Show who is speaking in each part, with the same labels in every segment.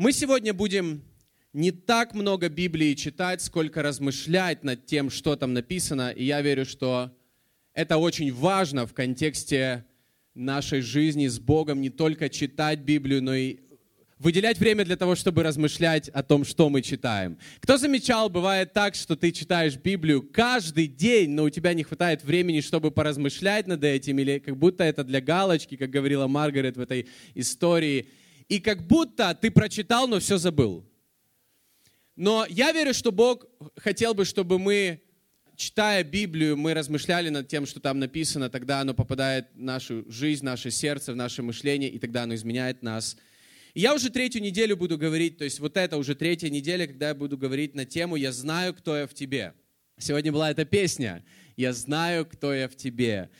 Speaker 1: Мы сегодня будем не так много Библии читать, сколько размышлять над тем, что там написано. И я верю, что это очень важно в контексте нашей жизни с Богом, не только читать Библию, но и выделять время для того, чтобы размышлять о том, что мы читаем. Кто замечал, бывает так, что ты читаешь Библию каждый день, но у тебя не хватает времени, чтобы поразмышлять над этим, или как будто это для галочки, как говорила Маргарет в этой истории, и как будто ты прочитал, но все забыл. Но я верю, что Бог хотел бы, чтобы мы, читая Библию, мы размышляли над тем, что там написано, тогда оно попадает в нашу жизнь, в наше сердце, в наше мышление, и тогда оно изменяет нас – я уже третью неделю буду говорить, то есть вот это уже третья неделя, когда я буду говорить на тему «Я знаю, кто я в тебе». Сегодня была эта песня «Я знаю, кто я в тебе».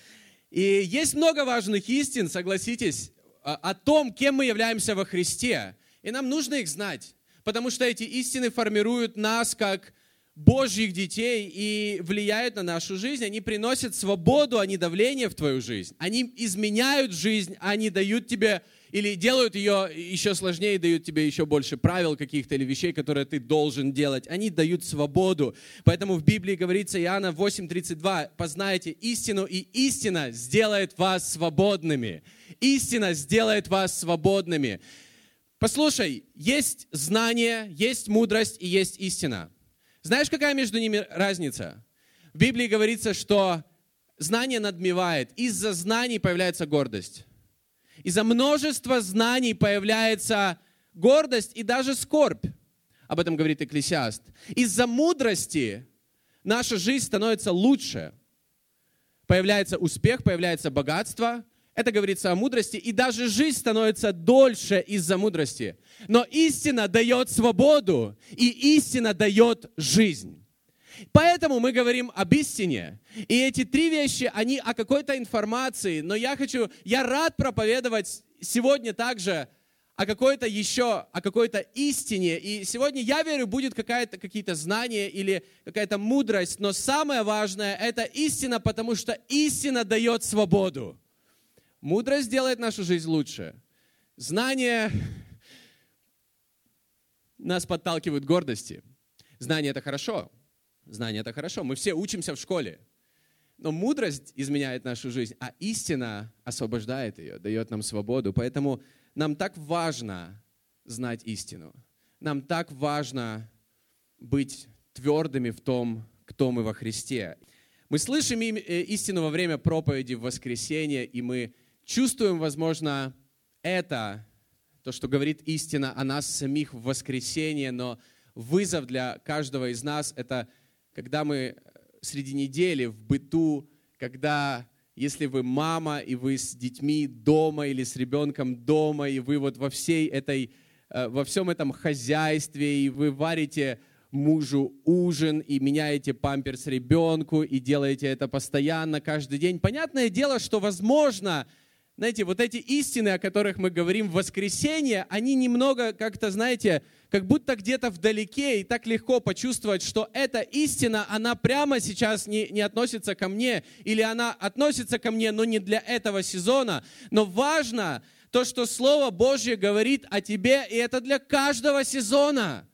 Speaker 1: И есть много важных истин, согласитесь, о том, кем мы являемся во Христе. И нам нужно их знать, потому что эти истины формируют нас как Божьих детей и влияют на нашу жизнь. Они приносят свободу, а не давление в твою жизнь. Они изменяют жизнь, они дают тебе или делают ее еще сложнее, дают тебе еще больше правил каких-то или вещей, которые ты должен делать. Они дают свободу. Поэтому в Библии говорится, Иоанна 8:32, познайте истину, и истина сделает вас свободными. Истина сделает вас свободными. Послушай, есть знание, есть мудрость и есть истина. Знаешь, какая между ними разница? В Библии говорится, что знание надмевает, из-за знаний появляется гордость. Из-за множества знаний появляется гордость и даже скорбь. Об этом говорит Экклесиаст. Из-за мудрости наша жизнь становится лучше. Появляется успех, появляется богатство. Это говорится о мудрости. И даже жизнь становится дольше из-за мудрости. Но истина дает свободу, и истина дает жизнь. Поэтому мы говорим об истине. И эти три вещи, они о какой-то информации. Но я хочу, я рад проповедовать сегодня также о какой-то еще, о какой-то истине. И сегодня, я верю, будет какая-то, какие-то знания или какая-то мудрость. Но самое важное – это истина, потому что истина дает свободу. Мудрость делает нашу жизнь лучше. Знание нас подталкивают к гордости. Знание – это хорошо, Знание — это хорошо. Мы все учимся в школе. Но мудрость изменяет нашу жизнь, а истина освобождает ее, дает нам свободу. Поэтому нам так важно знать истину. Нам так важно быть твердыми в том, кто мы во Христе. Мы слышим э, истину во время проповеди в воскресенье, и мы чувствуем, возможно, это, то, что говорит истина о нас самих в воскресенье, но вызов для каждого из нас — это – когда мы э, среди недели в быту, когда если вы мама, и вы с детьми дома или с ребенком дома, и вы вот во всей этой, э, во всем этом хозяйстве, и вы варите мужу ужин и меняете памперс ребенку, и делаете это постоянно, каждый день. Понятное дело, что возможно, знаете, вот эти истины, о которых мы говорим в воскресенье, они немного как-то, знаете, как будто где-то вдалеке, и так легко почувствовать, что эта истина, она прямо сейчас не, не относится ко мне, или она относится ко мне, но не для этого сезона. Но важно то, что Слово Божье говорит о тебе, и это для каждого сезона.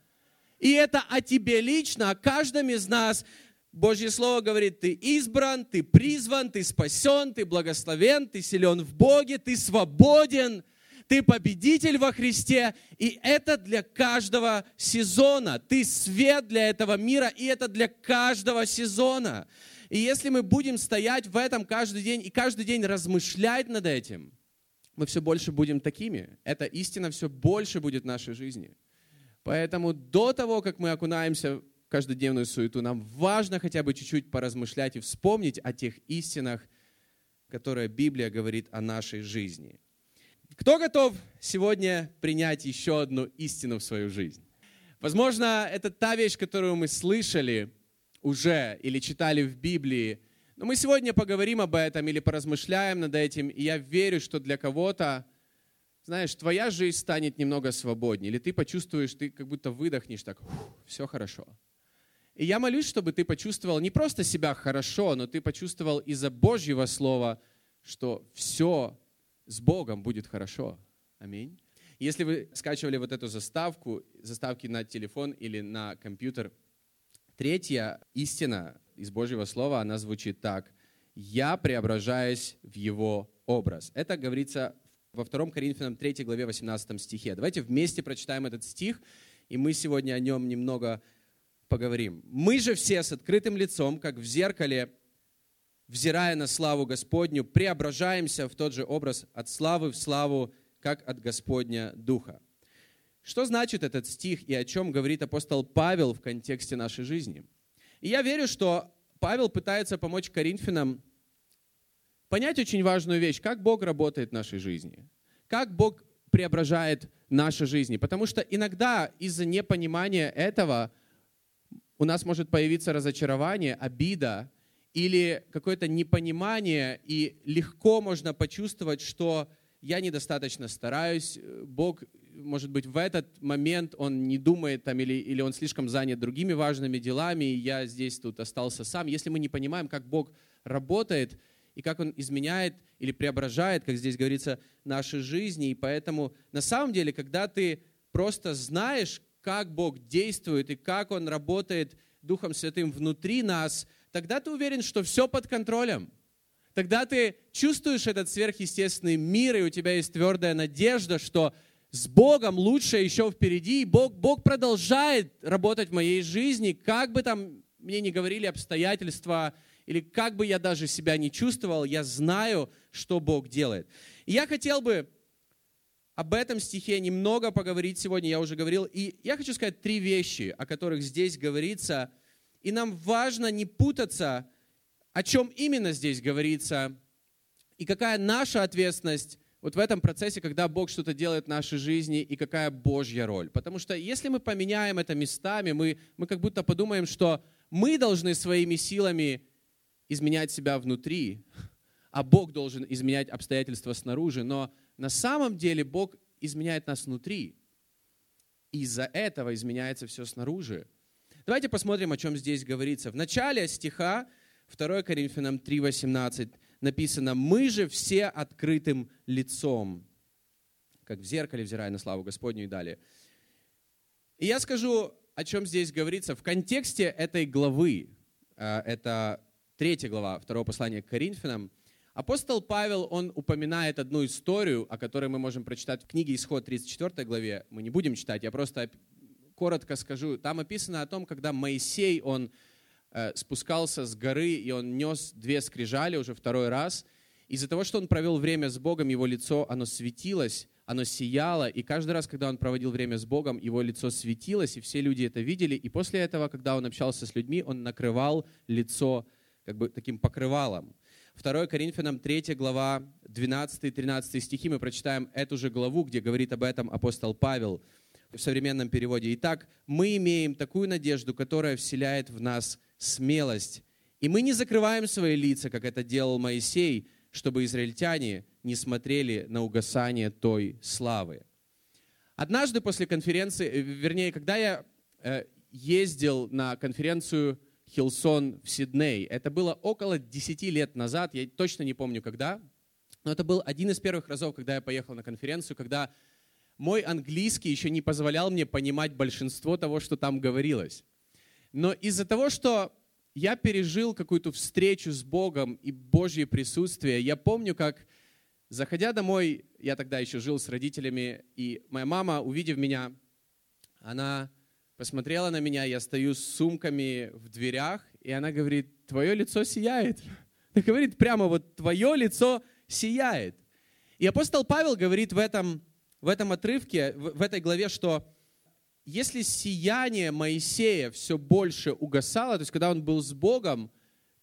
Speaker 1: И это о тебе лично, о каждом из нас – Божье Слово говорит, ты избран, ты призван, ты спасен, ты благословен, ты силен в Боге, ты свободен, ты победитель во Христе. И это для каждого сезона. Ты свет для этого мира, и это для каждого сезона. И если мы будем стоять в этом каждый день и каждый день размышлять над этим, мы все больше будем такими. Эта истина все больше будет в нашей жизни. Поэтому до того, как мы окунаемся каждодневную суету, нам важно хотя бы чуть-чуть поразмышлять и вспомнить о тех истинах, которые Библия говорит о нашей жизни. Кто готов сегодня принять еще одну истину в свою жизнь? Возможно, это та вещь, которую мы слышали уже или читали в Библии, но мы сегодня поговорим об этом или поразмышляем над этим, и я верю, что для кого-то, знаешь, твоя жизнь станет немного свободнее, или ты почувствуешь, ты как будто выдохнешь так, все хорошо. И я молюсь, чтобы ты почувствовал не просто себя хорошо, но ты почувствовал из-за Божьего Слова, что все с Богом будет хорошо. Аминь. Если вы скачивали вот эту заставку, заставки на телефон или на компьютер, третья истина из Божьего Слова, она звучит так. «Я преображаюсь в Его образ». Это говорится во 2 Коринфянам 3 главе 18 стихе. Давайте вместе прочитаем этот стих, и мы сегодня о нем немного поговорим. «Мы же все с открытым лицом, как в зеркале, взирая на славу Господню, преображаемся в тот же образ от славы в славу, как от Господня Духа». Что значит этот стих и о чем говорит апостол Павел в контексте нашей жизни? И я верю, что Павел пытается помочь Коринфянам понять очень важную вещь, как Бог работает в нашей жизни, как Бог преображает наши жизни. Потому что иногда из-за непонимания этого у нас может появиться разочарование, обида или какое-то непонимание, и легко можно почувствовать, что я недостаточно стараюсь, Бог, может быть, в этот момент Он не думает там, или, или Он слишком занят другими важными делами, и я здесь тут остался сам. Если мы не понимаем, как Бог работает, и как Он изменяет или преображает, как здесь говорится, наши жизни. И поэтому на самом деле, когда ты просто знаешь, как Бог действует и как Он работает Духом Святым внутри нас, тогда ты уверен, что все под контролем. Тогда ты чувствуешь этот сверхъестественный мир, и у тебя есть твердая надежда, что с Богом лучше еще впереди, и Бог, Бог продолжает работать в моей жизни, как бы там мне не говорили обстоятельства, или как бы я даже себя не чувствовал, я знаю, что Бог делает. И я хотел бы об этом стихе немного поговорить сегодня, я уже говорил. И я хочу сказать три вещи, о которых здесь говорится. И нам важно не путаться, о чем именно здесь говорится, и какая наша ответственность вот в этом процессе, когда Бог что-то делает в нашей жизни, и какая Божья роль. Потому что если мы поменяем это местами, мы, мы как будто подумаем, что мы должны своими силами изменять себя внутри, а Бог должен изменять обстоятельства снаружи. Но на самом деле Бог изменяет нас внутри. Из-за этого изменяется все снаружи. Давайте посмотрим, о чем здесь говорится. В начале стиха 2 Коринфянам 3,18 написано, «Мы же все открытым лицом, как в зеркале, взирая на славу Господню» и далее. И я скажу, о чем здесь говорится. В контексте этой главы, э, это третья глава второго послания к Коринфянам, апостол Павел, он упоминает одну историю, о которой мы можем прочитать в книге Исход 34 главе. Мы не будем читать, я просто коротко скажу. Там описано о том, когда Моисей, он э, спускался с горы, и он нес две скрижали уже второй раз. Из-за того, что он провел время с Богом, его лицо, оно светилось, оно сияло, и каждый раз, когда он проводил время с Богом, его лицо светилось, и все люди это видели. И после этого, когда он общался с людьми, он накрывал лицо как бы таким покрывалом. 2 Коринфянам 3 глава, 12-13 стихи, мы прочитаем эту же главу, где говорит об этом апостол Павел в современном переводе. Итак, мы имеем такую надежду, которая вселяет в нас смелость. И мы не закрываем свои лица, как это делал Моисей, чтобы израильтяне не смотрели на угасание той славы. Однажды после конференции, э, вернее, когда я э, ездил на конференцию Хилсон в Сидней. Это было около 10 лет назад, я точно не помню когда, но это был один из первых разов, когда я поехал на конференцию, когда мой английский еще не позволял мне понимать большинство того, что там говорилось. Но из-за того, что я пережил какую-то встречу с Богом и Божье присутствие, я помню, как, заходя домой, я тогда еще жил с родителями, и моя мама, увидев меня, она посмотрела на меня, я стою с сумками в дверях, и она говорит, твое лицо сияет. Она говорит прямо, вот твое лицо сияет. И апостол Павел говорит в этом, в этом отрывке, в, в этой главе, что если сияние Моисея все больше угасало, то есть когда он был с Богом,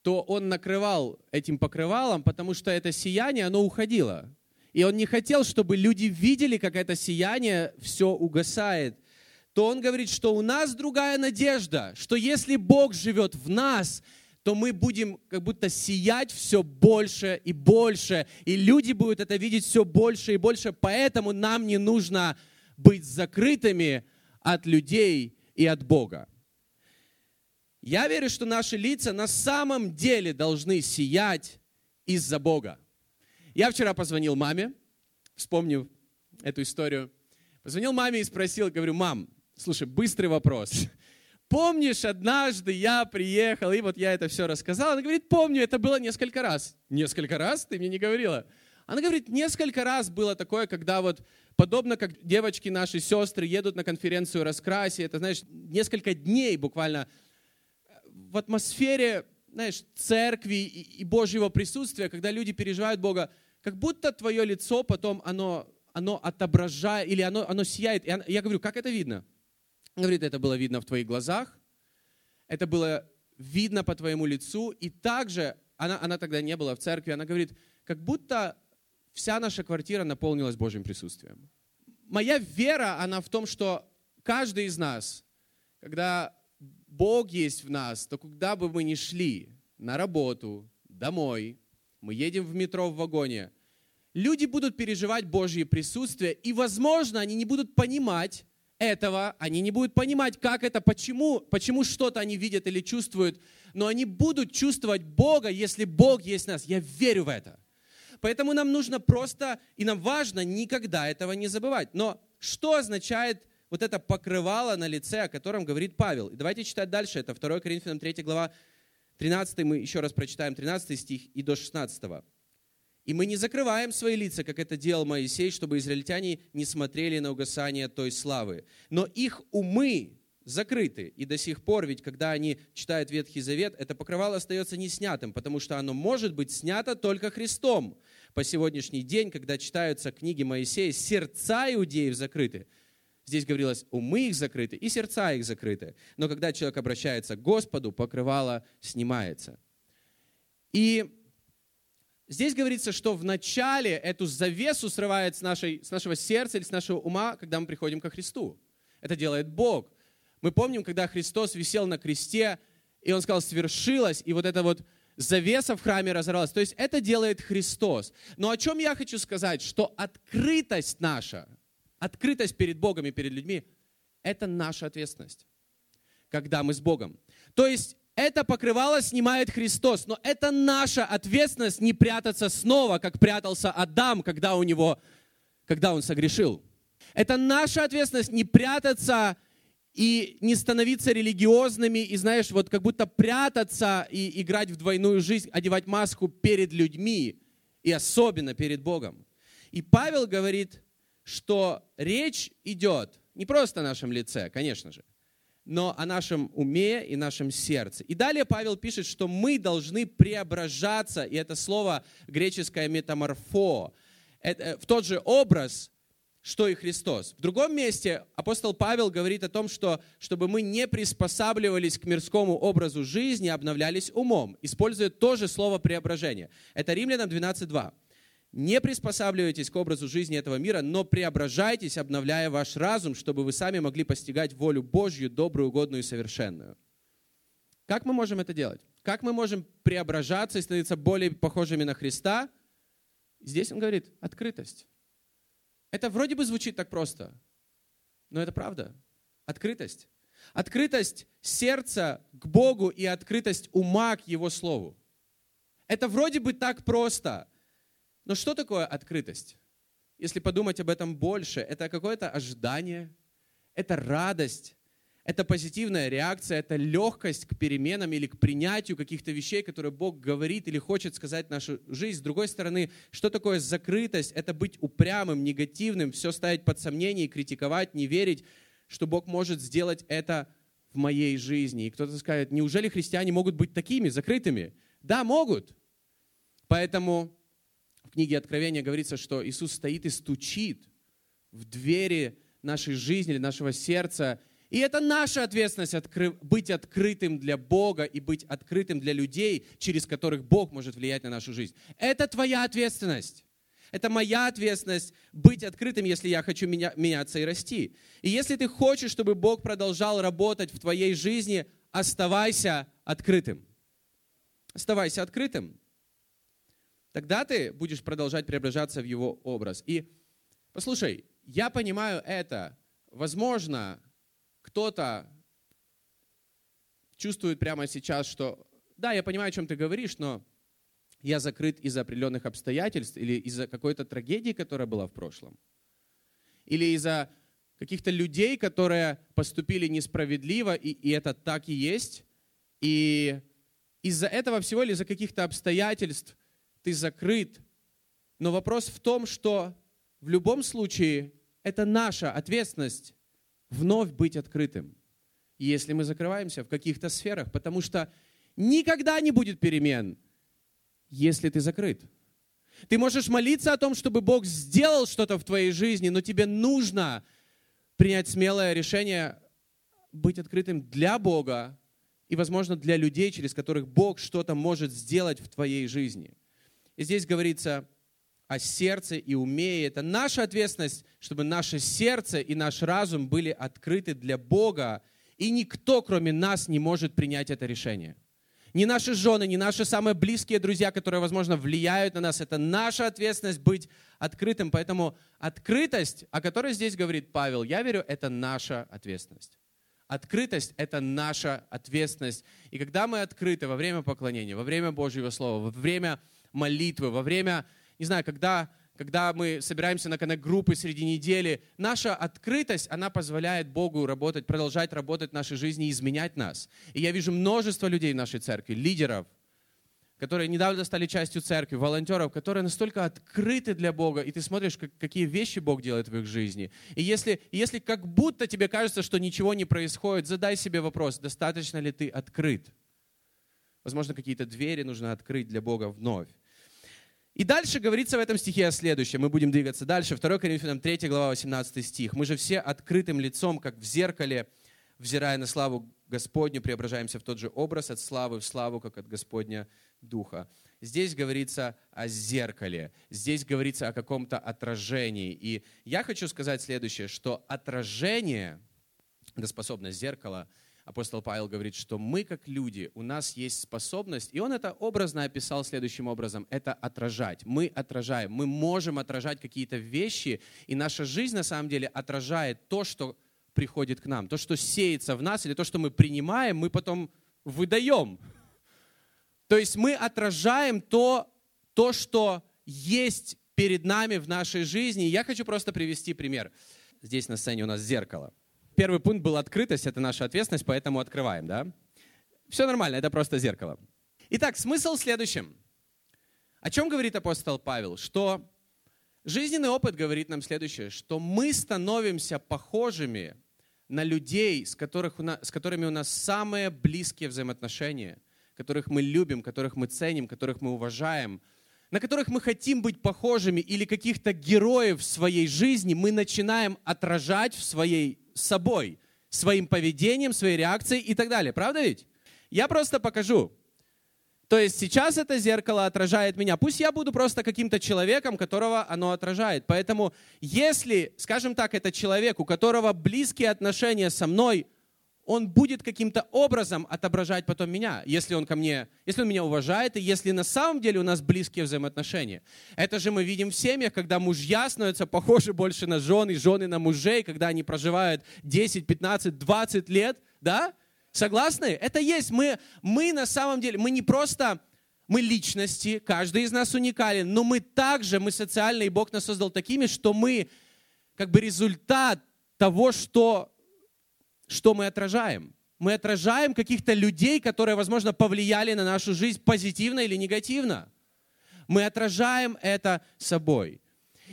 Speaker 1: то он накрывал этим покрывалом, потому что это сияние, оно уходило. И он не хотел, чтобы люди видели, как это сияние все угасает то он говорит, что у нас другая надежда, что если Бог живет в нас, то мы будем как будто сиять все больше и больше, и люди будут это видеть все больше и больше, поэтому нам не нужно быть закрытыми от людей и от Бога. Я верю, что наши лица на самом деле должны сиять из-за Бога. Я вчера позвонил маме, вспомнив эту историю, Позвонил маме и спросил, говорю, мам, слушай, быстрый вопрос. Помнишь, однажды я приехал, и вот я это все рассказал. Она говорит, помню, это было несколько раз. Несколько раз? Ты мне не говорила. Она говорит, несколько раз было такое, когда вот, подобно как девочки наши, сестры, едут на конференцию раскраси, это, знаешь, несколько дней буквально в атмосфере, знаешь, церкви и Божьего присутствия, когда люди переживают Бога, как будто твое лицо потом, оно, оно отображает, или оно, оно сияет. И я говорю, как это видно? Говорит, это было видно в твоих глазах, это было видно по твоему лицу, и также, она, она тогда не была в церкви, она говорит, как будто вся наша квартира наполнилась Божьим присутствием. Моя вера, она в том, что каждый из нас, когда Бог есть в нас, то куда бы мы ни шли, на работу, домой, мы едем в метро в вагоне, люди будут переживать Божье присутствие, и, возможно, они не будут понимать этого, они не будут понимать, как это, почему, почему что-то они видят или чувствуют, но они будут чувствовать Бога, если Бог есть в нас. Я верю в это. Поэтому нам нужно просто, и нам важно никогда этого не забывать. Но что означает вот это покрывало на лице, о котором говорит Павел? И давайте читать дальше. Это 2 Коринфянам 3 глава, 13, мы еще раз прочитаем 13 стих и до 16. И мы не закрываем свои лица, как это делал Моисей, чтобы израильтяне не смотрели на угасание той славы. Но их умы закрыты. И до сих пор, ведь когда они читают Ветхий Завет, это покрывало остается не снятым, потому что оно может быть снято только Христом по сегодняшний день, когда читаются книги Моисея, сердца иудеев закрыты. Здесь говорилось, умы их закрыты и сердца их закрыты. Но когда человек обращается к Господу, покрывало снимается. И здесь говорится, что вначале эту завесу срывает с, нашей, с нашего сердца или с нашего ума, когда мы приходим ко Христу. Это делает Бог. Мы помним, когда Христос висел на кресте, и Он сказал, свершилось, и вот это вот завеса в храме разорвалась. То есть это делает Христос. Но о чем я хочу сказать, что открытость наша, открытость перед Богом и перед людьми, это наша ответственность, когда мы с Богом. То есть это покрывало снимает Христос, но это наша ответственность не прятаться снова, как прятался Адам, когда у него, когда он согрешил. Это наша ответственность не прятаться и не становиться религиозными, и, знаешь, вот как будто прятаться и играть в двойную жизнь, одевать маску перед людьми, и особенно перед Богом. И Павел говорит, что речь идет не просто о нашем лице, конечно же, но о нашем уме и нашем сердце. И далее Павел пишет, что мы должны преображаться, и это слово греческое метаморфо, это, в тот же образ, что и Христос. В другом месте апостол Павел говорит о том, что чтобы мы не приспосабливались к мирскому образу жизни, обновлялись умом, используя тоже слово преображение. Это Римлянам 12.2. Не приспосабливайтесь к образу жизни этого мира, но преображайтесь, обновляя ваш разум, чтобы вы сами могли постигать волю Божью, добрую, угодную и совершенную. Как мы можем это делать? Как мы можем преображаться и становиться более похожими на Христа? Здесь он говорит, открытость. Это вроде бы звучит так просто, но это правда. Открытость. Открытость сердца к Богу и открытость ума к Его Слову. Это вроде бы так просто. Но что такое открытость? Если подумать об этом больше, это какое-то ожидание, это радость, это позитивная реакция, это легкость к переменам или к принятию каких-то вещей, которые Бог говорит или хочет сказать в нашу жизнь. С другой стороны, что такое закрытость? Это быть упрямым, негативным, все ставить под сомнение, критиковать, не верить, что Бог может сделать это в моей жизни. И кто-то скажет, неужели христиане могут быть такими, закрытыми? Да, могут. Поэтому книге Откровения говорится, что Иисус стоит и стучит в двери нашей жизни нашего сердца, и это наша ответственность откры... быть открытым для Бога и быть открытым для людей, через которых Бог может влиять на нашу жизнь. Это твоя ответственность. Это моя ответственность быть открытым, если я хочу меня, меняться и расти. И если ты хочешь, чтобы Бог продолжал работать в твоей жизни, оставайся открытым. Оставайся открытым. Тогда ты будешь продолжать преображаться в Его образ. И послушай, я понимаю это. Возможно, кто-то чувствует прямо сейчас, что да, я понимаю, о чем ты говоришь, но я закрыт из-за определенных обстоятельств или из-за какой-то трагедии, которая была в прошлом. Или из-за каких-то людей, которые поступили несправедливо, и, и это так и есть. И из-за этого всего или из-за каких-то обстоятельств ты закрыт. Но вопрос в том, что в любом случае это наша ответственность вновь быть открытым. Если мы закрываемся в каких-то сферах, потому что никогда не будет перемен, если ты закрыт. Ты можешь молиться о том, чтобы Бог сделал что-то в твоей жизни, но тебе нужно принять смелое решение быть открытым для Бога и, возможно, для людей, через которых Бог что-то может сделать в твоей жизни. И здесь говорится о сердце и уме. И это наша ответственность, чтобы наше сердце и наш разум были открыты для Бога, и никто, кроме нас, не может принять это решение. Ни наши жены, ни наши самые близкие друзья, которые, возможно, влияют на нас. Это наша ответственность быть открытым. Поэтому открытость, о которой здесь говорит Павел, я верю, это наша ответственность. Открытость — это наша ответственность. И когда мы открыты во время поклонения, во время Божьего Слова, во время молитвы, во время, не знаю, когда когда мы собираемся на коннект-группы среди недели, наша открытость, она позволяет Богу работать, продолжать работать в нашей жизни и изменять нас. И я вижу множество людей в нашей церкви, лидеров, которые недавно стали частью церкви, волонтеров, которые настолько открыты для Бога, и ты смотришь, как, какие вещи Бог делает в их жизни. И если, если как будто тебе кажется, что ничего не происходит, задай себе вопрос, достаточно ли ты открыт. Возможно, какие-то двери нужно открыть для Бога вновь. И дальше говорится в этом стихе о следующем. Мы будем двигаться дальше. 2 Коринфянам 3 глава 18 стих. «Мы же все открытым лицом, как в зеркале, взирая на славу Господню, преображаемся в тот же образ от славы в славу, как от Господня Духа». Здесь говорится о зеркале, здесь говорится о каком-то отражении. И я хочу сказать следующее, что отражение, это способность зеркала – апостол Павел говорит, что мы как люди, у нас есть способность, и он это образно описал следующим образом, это отражать. Мы отражаем, мы можем отражать какие-то вещи, и наша жизнь на самом деле отражает то, что приходит к нам, то, что сеется в нас, или то, что мы принимаем, мы потом выдаем. То есть мы отражаем то, то что есть перед нами в нашей жизни. Я хочу просто привести пример. Здесь на сцене у нас зеркало. Первый пункт был открытость, это наша ответственность, поэтому открываем, да? Все нормально, это просто зеркало. Итак, смысл в следующем. О чем говорит апостол Павел? Что жизненный опыт говорит нам следующее, что мы становимся похожими на людей, с, которых у нас, с которыми у нас самые близкие взаимоотношения, которых мы любим, которых мы ценим, которых мы уважаем, на которых мы хотим быть похожими или каких-то героев в своей жизни мы начинаем отражать в своей собой, своим поведением, своей реакцией и так далее. Правда ведь? Я просто покажу. То есть сейчас это зеркало отражает меня. Пусть я буду просто каким-то человеком, которого оно отражает. Поэтому если, скажем так, это человек, у которого близкие отношения со мной, он будет каким-то образом отображать потом меня, если он ко мне, если он меня уважает, и если на самом деле у нас близкие взаимоотношения. Это же мы видим в семьях, когда мужья становятся похожи больше на жены, жены на мужей, когда они проживают 10, 15, 20 лет, да? Согласны? Это есть. Мы, мы на самом деле, мы не просто, мы личности, каждый из нас уникален, но мы также, мы социальные, и Бог нас создал такими, что мы как бы результат того, что что мы отражаем? Мы отражаем каких-то людей, которые, возможно, повлияли на нашу жизнь позитивно или негативно. Мы отражаем это собой.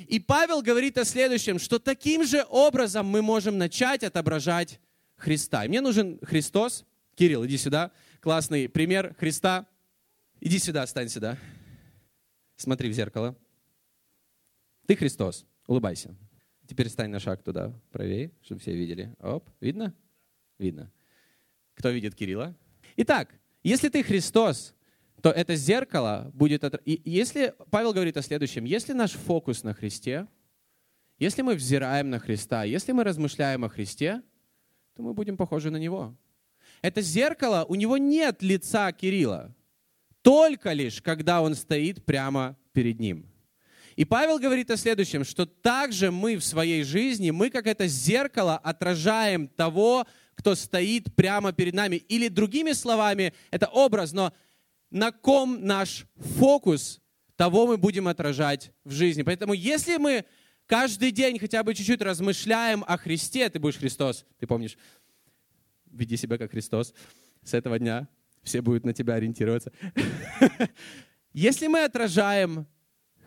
Speaker 1: И Павел говорит о следующем, что таким же образом мы можем начать отображать Христа. И мне нужен Христос. Кирилл, иди сюда. Классный пример Христа. Иди сюда, стань сюда. Смотри в зеркало. Ты Христос. Улыбайся. Теперь стань на шаг туда, правее, чтобы все видели. Оп, видно? Видно. Кто видит Кирилла? Итак, если ты Христос, то это зеркало будет... От... И если Павел говорит о следующем, если наш фокус на Христе, если мы взираем на Христа, если мы размышляем о Христе, то мы будем похожи на Него. Это зеркало, у него нет лица Кирилла, только лишь, когда он стоит прямо перед ним. И Павел говорит о следующем, что также мы в своей жизни, мы как это зеркало отражаем того, кто стоит прямо перед нами. Или другими словами, это образ, но на ком наш фокус, того мы будем отражать в жизни. Поэтому если мы каждый день хотя бы чуть-чуть размышляем о Христе, ты будешь Христос, ты помнишь, веди себя как Христос с этого дня, все будут на тебя ориентироваться. Если мы отражаем,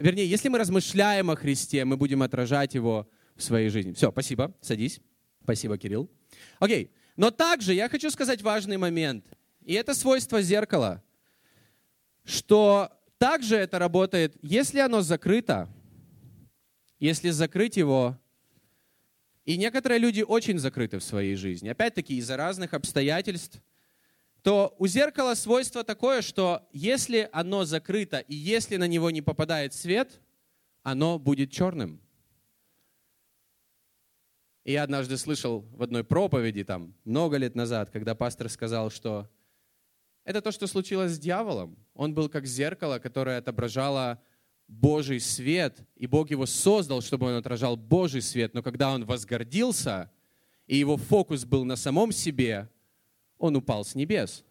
Speaker 1: вернее, если мы размышляем о Христе, мы будем отражать Его в своей жизни. Все, спасибо, садись. Спасибо, Кирилл. Окей, но также я хочу сказать важный момент, и это свойство зеркала, что также это работает, если оно закрыто, если закрыть его, и некоторые люди очень закрыты в своей жизни, опять-таки из-за разных обстоятельств, то у зеркала свойство такое, что если оно закрыто и если на него не попадает свет, оно будет черным. И я однажды слышал в одной проповеди, там, много лет назад, когда пастор сказал, что это то, что случилось с дьяволом. Он был как зеркало, которое отображало Божий свет, и Бог его создал, чтобы он отражал Божий свет. Но когда он возгордился, и его фокус был на самом себе, он упал с небес.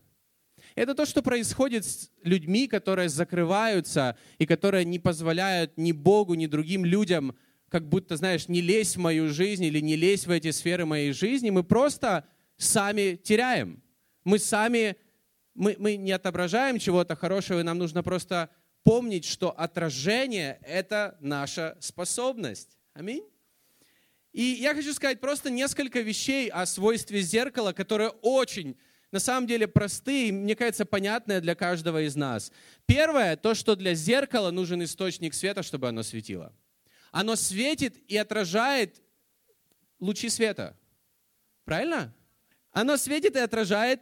Speaker 1: Это то, что происходит с людьми, которые закрываются и которые не позволяют ни Богу, ни другим людям, как будто, знаешь, не лезь в мою жизнь или не лезь в эти сферы моей жизни. Мы просто сами теряем. Мы сами, мы, мы не отображаем чего-то хорошего, и нам нужно просто помнить, что отражение — это наша способность. Аминь. И я хочу сказать просто несколько вещей о свойстве зеркала, которые очень, на самом деле, простые и, мне кажется, понятные для каждого из нас. Первое, то, что для зеркала нужен источник света, чтобы оно светило. Оно светит и отражает лучи света. Правильно? Оно светит и отражает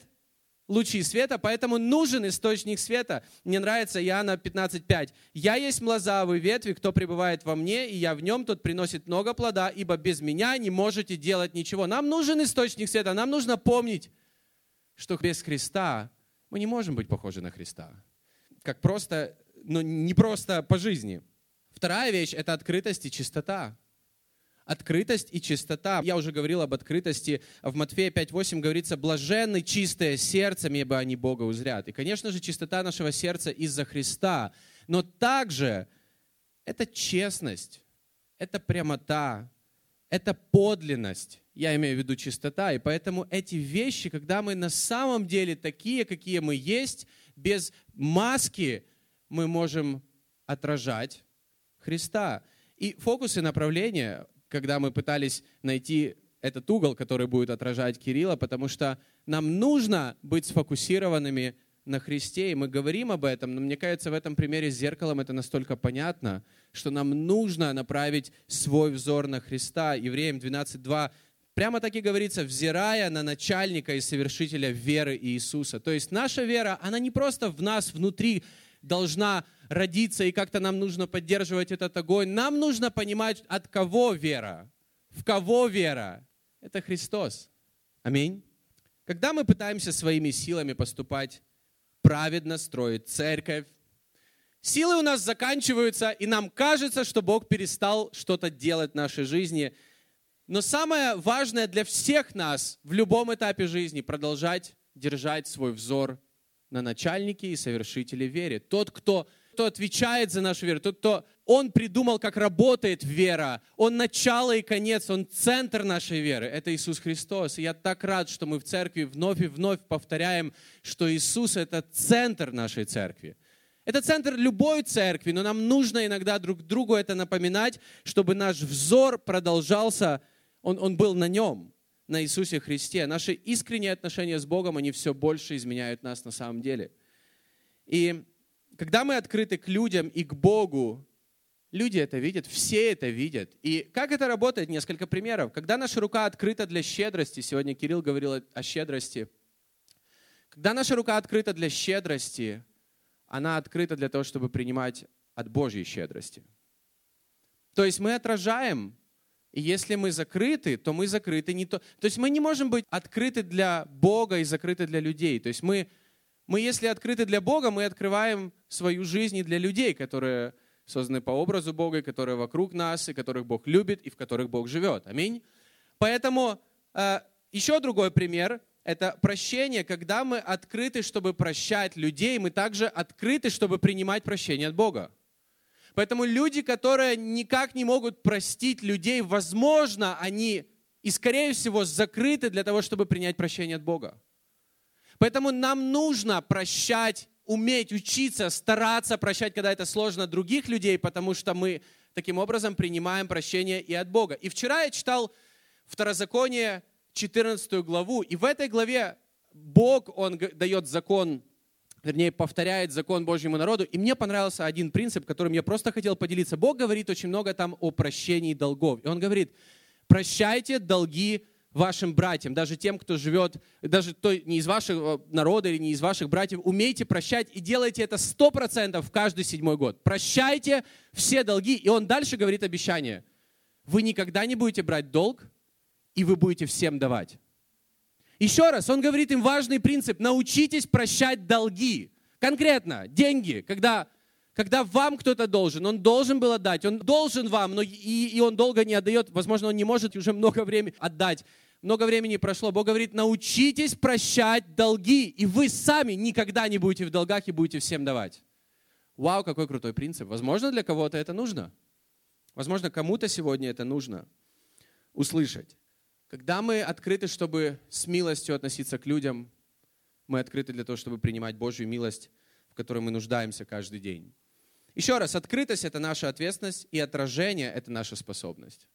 Speaker 1: лучи света, поэтому нужен источник света. Мне нравится Иоанна 15.5. «Я есть млозавый ветви, кто пребывает во мне, и я в нем, тот приносит много плода, ибо без меня не можете делать ничего». Нам нужен источник света, нам нужно помнить, что без Христа мы не можем быть похожи на Христа. Как просто, но не просто по жизни. Вторая вещь – это открытость и чистота. Открытость и чистота. Я уже говорил об открытости. В Матфея 5.8 говорится, блаженны чистое сердцем, ибо они Бога узрят. И, конечно же, чистота нашего сердца из-за Христа. Но также это честность, это прямота, это подлинность. Я имею в виду чистота. И поэтому эти вещи, когда мы на самом деле такие, какие мы есть, без маски, мы можем отражать Христа. И фокус и направление когда мы пытались найти этот угол, который будет отражать Кирилла, потому что нам нужно быть сфокусированными на Христе, и мы говорим об этом, но мне кажется, в этом примере с зеркалом это настолько понятно, что нам нужно направить свой взор на Христа. Евреям 12.2 прямо так и говорится, взирая на начальника и совершителя веры Иисуса. То есть наша вера, она не просто в нас внутри должна родиться, и как-то нам нужно поддерживать этот огонь. Нам нужно понимать, от кого вера, в кого вера. Это Христос. Аминь. Когда мы пытаемся своими силами поступать праведно, строить церковь, силы у нас заканчиваются, и нам кажется, что Бог перестал что-то делать в нашей жизни. Но самое важное для всех нас в любом этапе жизни продолжать держать свой взор на начальнике и совершителе веры. Тот, кто кто отвечает за нашу веру, тот, кто Он придумал, как работает вера. Он начало и конец, Он центр нашей веры. Это Иисус Христос. И я так рад, что мы в церкви вновь и вновь повторяем, что Иисус — это центр нашей церкви. Это центр любой церкви, но нам нужно иногда друг другу это напоминать, чтобы наш взор продолжался, он, он был на нем, на Иисусе Христе. Наши искренние отношения с Богом, они все больше изменяют нас на самом деле. И когда мы открыты к людям и к Богу, люди это видят, все это видят. И как это работает? Несколько примеров. Когда наша рука открыта для щедрости, сегодня Кирилл говорил о щедрости, когда наша рука открыта для щедрости, она открыта для того, чтобы принимать от Божьей щедрости. То есть мы отражаем, и если мы закрыты, то мы закрыты не то. То есть мы не можем быть открыты для Бога и закрыты для людей. То есть мы мы, если открыты для Бога, мы открываем свою жизнь и для людей, которые созданы по образу Бога, и которые вокруг нас, и которых Бог любит, и в которых Бог живет. Аминь. Поэтому э, еще другой пример – это прощение. Когда мы открыты, чтобы прощать людей, мы также открыты, чтобы принимать прощение от Бога. Поэтому люди, которые никак не могут простить людей, возможно, они и, скорее всего, закрыты для того, чтобы принять прощение от Бога. Поэтому нам нужно прощать, уметь, учиться, стараться прощать, когда это сложно других людей, потому что мы таким образом принимаем прощение и от Бога. И вчера я читал Второзаконие, 14 главу, и в этой главе Бог, Он дает закон, вернее, повторяет закон Божьему народу, и мне понравился один принцип, которым я просто хотел поделиться. Бог говорит очень много там о прощении долгов. И Он говорит, прощайте долги вашим братьям, даже тем, кто живет, даже кто не из вашего народа или не из ваших братьев, умейте прощать и делайте это сто процентов каждый седьмой год. Прощайте все долги. И он дальше говорит обещание. Вы никогда не будете брать долг, и вы будете всем давать. Еще раз, он говорит им важный принцип. Научитесь прощать долги. Конкретно, деньги, когда когда вам кто-то должен, он должен был отдать, он должен вам, но и, и он долго не отдает, возможно, он не может уже много времени отдать. Много времени прошло. Бог говорит, научитесь прощать долги, и вы сами никогда не будете в долгах и будете всем давать. Вау, какой крутой принцип. Возможно, для кого-то это нужно. Возможно, кому-то сегодня это нужно услышать. Когда мы открыты, чтобы с милостью относиться к людям, мы открыты для того, чтобы принимать Божью милость, в которой мы нуждаемся каждый день. Еще раз, открытость – это наша ответственность, и отражение – это наша способность.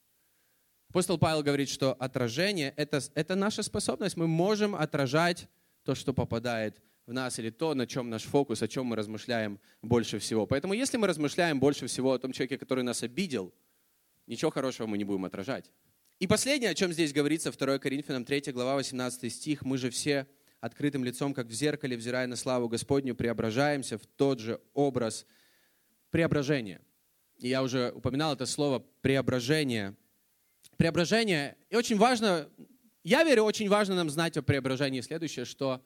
Speaker 1: Апостол Павел говорит, что отражение это, – это наша способность. Мы можем отражать то, что попадает в нас, или то, на чем наш фокус, о чем мы размышляем больше всего. Поэтому если мы размышляем больше всего о том человеке, который нас обидел, ничего хорошего мы не будем отражать. И последнее, о чем здесь говорится, 2 Коринфянам 3 глава 18 стих, «Мы же все открытым лицом, как в зеркале, взирая на славу Господню, преображаемся в тот же образ преображение. И я уже упоминал это слово преображение. Преображение, и очень важно, я верю, очень важно нам знать о преображении следующее, что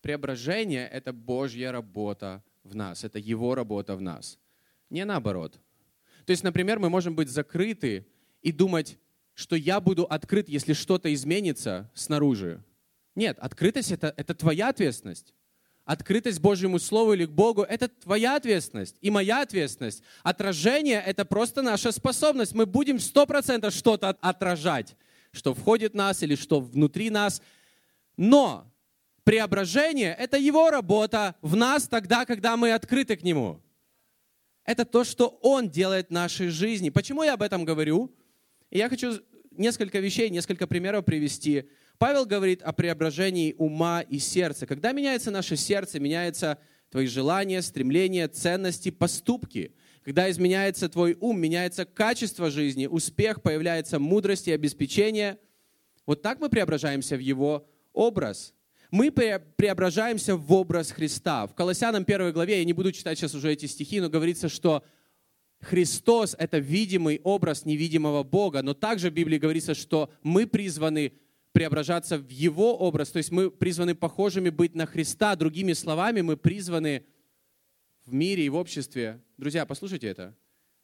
Speaker 1: преображение – это Божья работа в нас, это Его работа в нас, не наоборот. То есть, например, мы можем быть закрыты и думать, что я буду открыт, если что-то изменится снаружи. Нет, открытость это, – это твоя ответственность открытость Божьему Слову или к Богу – это твоя ответственность и моя ответственность. Отражение – это просто наша способность. Мы будем сто процентов что-то отражать, что входит в нас или что внутри нас. Но преображение – это Его работа в нас тогда, когда мы открыты к Нему. Это то, что Он делает в нашей жизни. Почему я об этом говорю? я хочу несколько вещей, несколько примеров привести – Павел говорит о преображении ума и сердца. Когда меняется наше сердце, меняются твои желания, стремления, ценности, поступки. Когда изменяется твой ум, меняется качество жизни, успех, появляется мудрость и обеспечение. Вот так мы преображаемся в его образ. Мы преображаемся в образ Христа. В Колоссянам 1 главе, я не буду читать сейчас уже эти стихи, но говорится, что Христос – это видимый образ невидимого Бога, но также в Библии говорится, что мы призваны преображаться в Его образ. То есть мы призваны похожими быть на Христа. Другими словами, мы призваны в мире и в обществе. Друзья, послушайте это.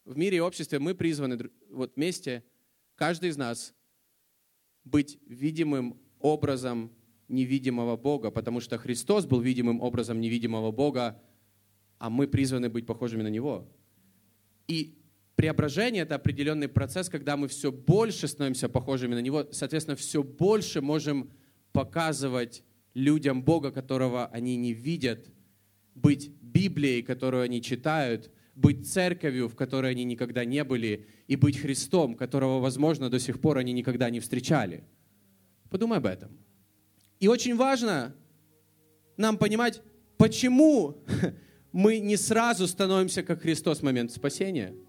Speaker 1: В мире и обществе мы призваны вот вместе, каждый из нас, быть видимым образом невидимого Бога, потому что Христос был видимым образом невидимого Бога, а мы призваны быть похожими на Него. И Преображение – это определенный процесс, когда мы все больше становимся похожими на Него, соответственно, все больше можем показывать людям Бога, которого они не видят, быть Библией, которую они читают, быть церковью, в которой они никогда не были, и быть Христом, которого, возможно, до сих пор они никогда не встречали. Подумай об этом. И очень важно нам понимать, почему мы не сразу становимся как Христос в момент спасения –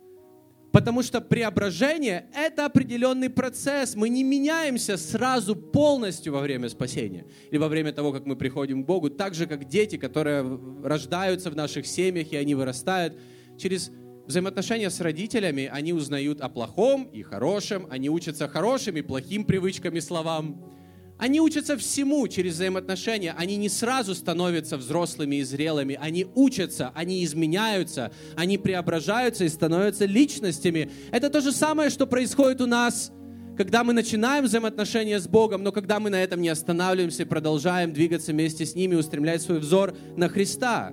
Speaker 1: Потому что преображение – это определенный процесс. Мы не меняемся сразу полностью во время спасения или во время того, как мы приходим к Богу. Так же, как дети, которые рождаются в наших семьях, и они вырастают. Через взаимоотношения с родителями они узнают о плохом и хорошем, они учатся хорошим и плохим привычкам и словам. Они учатся всему через взаимоотношения. Они не сразу становятся взрослыми и зрелыми. Они учатся, они изменяются, они преображаются и становятся личностями. Это то же самое, что происходит у нас, когда мы начинаем взаимоотношения с Богом, но когда мы на этом не останавливаемся и продолжаем двигаться вместе с ними, устремлять свой взор на Христа.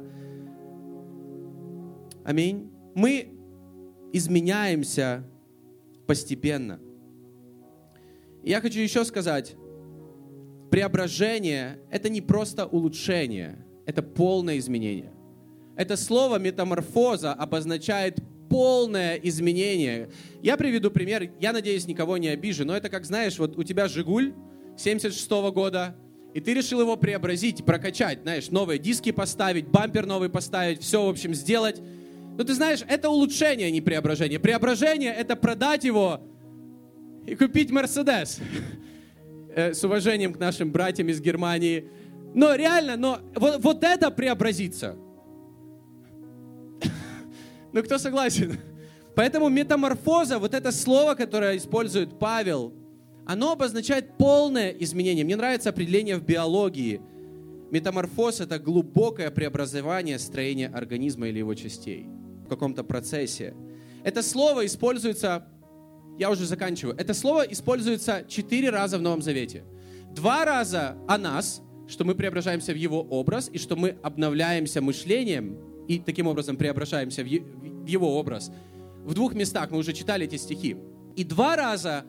Speaker 1: Аминь. Мы изменяемся постепенно. Я хочу еще сказать, преображение – это не просто улучшение, это полное изменение. Это слово метаморфоза обозначает полное изменение. Я приведу пример, я надеюсь, никого не обижу, но это как, знаешь, вот у тебя «Жигуль» 76 -го года, и ты решил его преобразить, прокачать, знаешь, новые диски поставить, бампер новый поставить, все, в общем, сделать. Но ты знаешь, это улучшение, а не преображение. Преображение — это продать его и купить Мерседес. Э, с уважением к нашим братьям из Германии. Но реально, но вот, вот это преобразится. Ну, кто согласен? Поэтому метаморфоза, вот это слово, которое использует Павел, оно обозначает полное изменение. Мне нравится определение в биологии. Метаморфоз – это глубокое преобразование строения организма или его частей в каком-то процессе. Это слово используется, я уже заканчиваю, это слово используется четыре раза в Новом Завете. Два раза о нас, что мы преображаемся в его образ, и что мы обновляемся мышлением, и таким образом преображаемся в его образ. В двух местах мы уже читали эти стихи. И два раза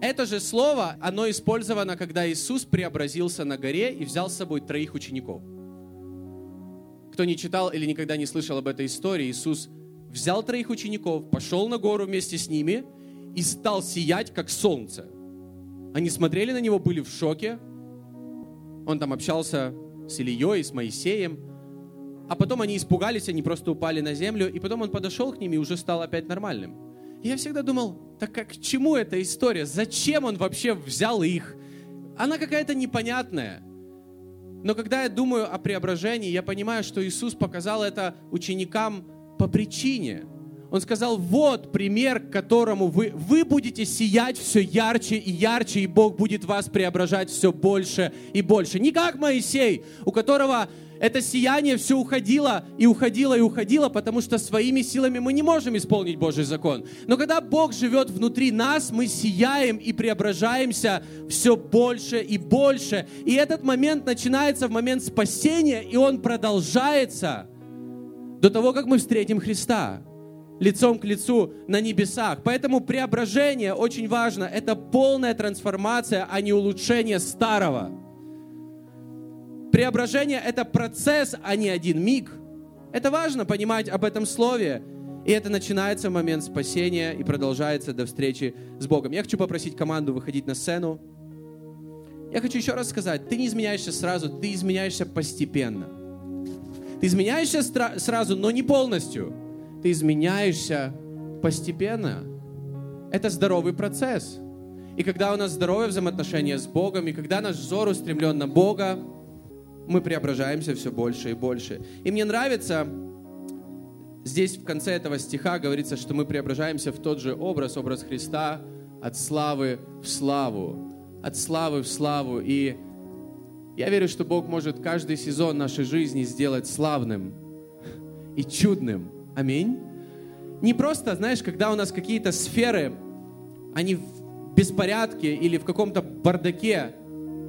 Speaker 1: это же слово, оно использовано, когда Иисус преобразился на горе и взял с собой троих учеников. Кто не читал или никогда не слышал об этой истории, Иисус взял троих учеников, пошел на гору вместе с ними и стал сиять, как солнце. Они смотрели на него, были в шоке. Он там общался с Ильей, с Моисеем. А потом они испугались, они просто упали на землю, и потом он подошел к ним и уже стал опять нормальным. И я всегда думал, так как к чему эта история? Зачем он вообще взял их? Она какая-то непонятная. Но когда я думаю о преображении, я понимаю, что Иисус показал это ученикам по причине. Он сказал, вот пример, к которому вы, вы будете сиять все ярче и ярче, и Бог будет вас преображать все больше и больше. Не как Моисей, у которого это сияние все уходило и уходило и уходило, потому что своими силами мы не можем исполнить Божий закон. Но когда Бог живет внутри нас, мы сияем и преображаемся все больше и больше. И этот момент начинается в момент спасения, и он продолжается до того, как мы встретим Христа лицом к лицу на небесах. Поэтому преображение очень важно. Это полная трансформация, а не улучшение старого. Преображение — это процесс, а не один миг. Это важно понимать об этом слове. И это начинается в момент спасения и продолжается до встречи с Богом. Я хочу попросить команду выходить на сцену. Я хочу еще раз сказать, ты не изменяешься сразу, ты изменяешься постепенно. Ты изменяешься сразу, но не полностью. Ты изменяешься постепенно. Это здоровый процесс. И когда у нас здоровое взаимоотношение с Богом, и когда наш взор устремлен на Бога, мы преображаемся все больше и больше. И мне нравится, здесь в конце этого стиха говорится, что мы преображаемся в тот же образ, образ Христа, от славы в славу, от славы в славу. И я верю, что Бог может каждый сезон нашей жизни сделать славным и чудным. Аминь. Не просто, знаешь, когда у нас какие-то сферы, они в беспорядке или в каком-то бардаке,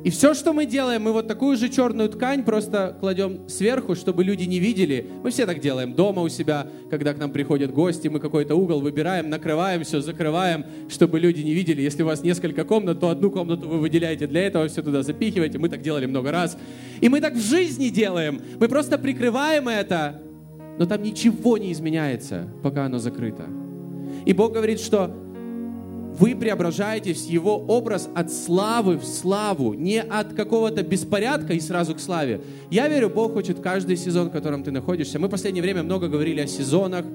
Speaker 1: и все, что мы делаем, мы вот такую же черную ткань просто кладем сверху, чтобы люди не видели. Мы все так делаем дома у себя, когда к нам приходят гости, мы какой-то угол выбираем, накрываем все, закрываем, чтобы люди не видели. Если у вас несколько комнат, то одну комнату вы выделяете для этого, все туда запихиваете. Мы так делали много раз. И мы так в жизни делаем. Мы просто прикрываем это, но там ничего не изменяется, пока оно закрыто. И Бог говорит, что вы преображаетесь в Его образ от славы в славу, не от какого-то беспорядка и сразу к славе. Я верю, Бог хочет каждый сезон, в котором ты находишься. Мы в последнее время много говорили о сезонах.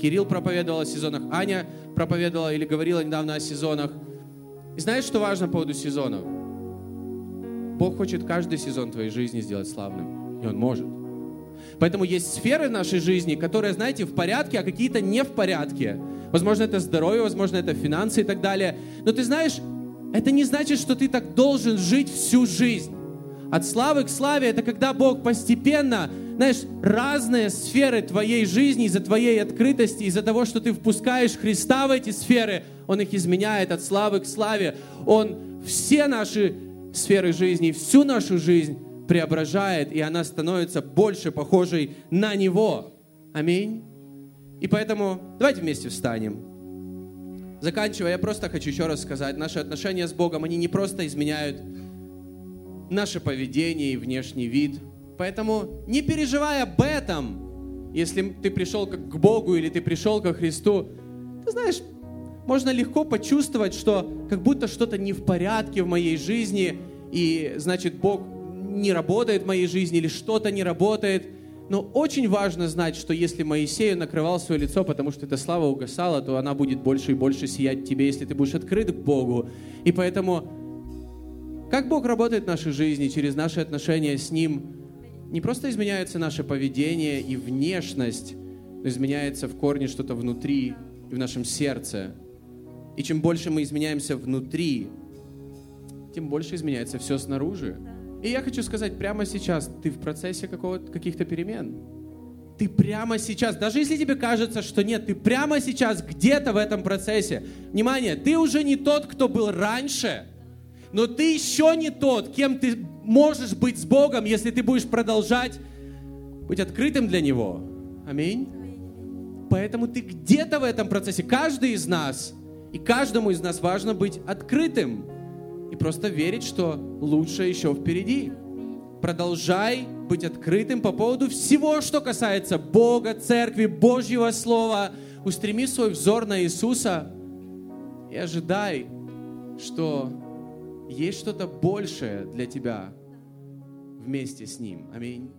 Speaker 1: Кирилл проповедовал о сезонах, Аня проповедовала или говорила недавно о сезонах. И знаешь, что важно по поводу сезонов? Бог хочет каждый сезон твоей жизни сделать славным. И Он может. Поэтому есть сферы нашей жизни, которые, знаете, в порядке, а какие-то не в порядке. Возможно, это здоровье, возможно, это финансы и так далее. Но ты знаешь, это не значит, что ты так должен жить всю жизнь. От славы к славе это когда Бог постепенно, знаешь, разные сферы твоей жизни из-за твоей открытости, из-за того, что ты впускаешь Христа в эти сферы, Он их изменяет от славы к славе. Он все наши сферы жизни, всю нашу жизнь преображает, и она становится больше похожей на Него. Аминь. И поэтому давайте вместе встанем. Заканчивая, я просто хочу еще раз сказать, наши отношения с Богом, они не просто изменяют наше поведение и внешний вид. Поэтому не переживай об этом, если ты пришел к Богу или ты пришел ко Христу. Ты знаешь, можно легко почувствовать, что как будто что-то не в порядке в моей жизни, и значит Бог не работает в моей жизни или что-то не работает – но очень важно знать, что если Моисею накрывал свое лицо, потому что эта слава угасала, то она будет больше и больше сиять тебе, если ты будешь открыт к Богу. И поэтому, как Бог работает в нашей жизни, через наши отношения с Ним, не просто изменяется наше поведение и внешность, но изменяется в корне что-то внутри и в нашем сердце. И чем больше мы изменяемся внутри, тем больше изменяется все снаружи. И я хочу сказать, прямо сейчас ты в процессе каких-то перемен. Ты прямо сейчас, даже если тебе кажется, что нет, ты прямо сейчас где-то в этом процессе. Внимание, ты уже не тот, кто был раньше, но ты еще не тот, кем ты можешь быть с Богом, если ты будешь продолжать быть открытым для Него. Аминь. Поэтому ты где-то в этом процессе, каждый из нас, и каждому из нас важно быть открытым и просто верить, что лучше еще впереди. Продолжай быть открытым по поводу всего, что касается Бога, Церкви, Божьего Слова. Устреми свой взор на Иисуса и ожидай, что есть что-то большее для тебя вместе с Ним. Аминь.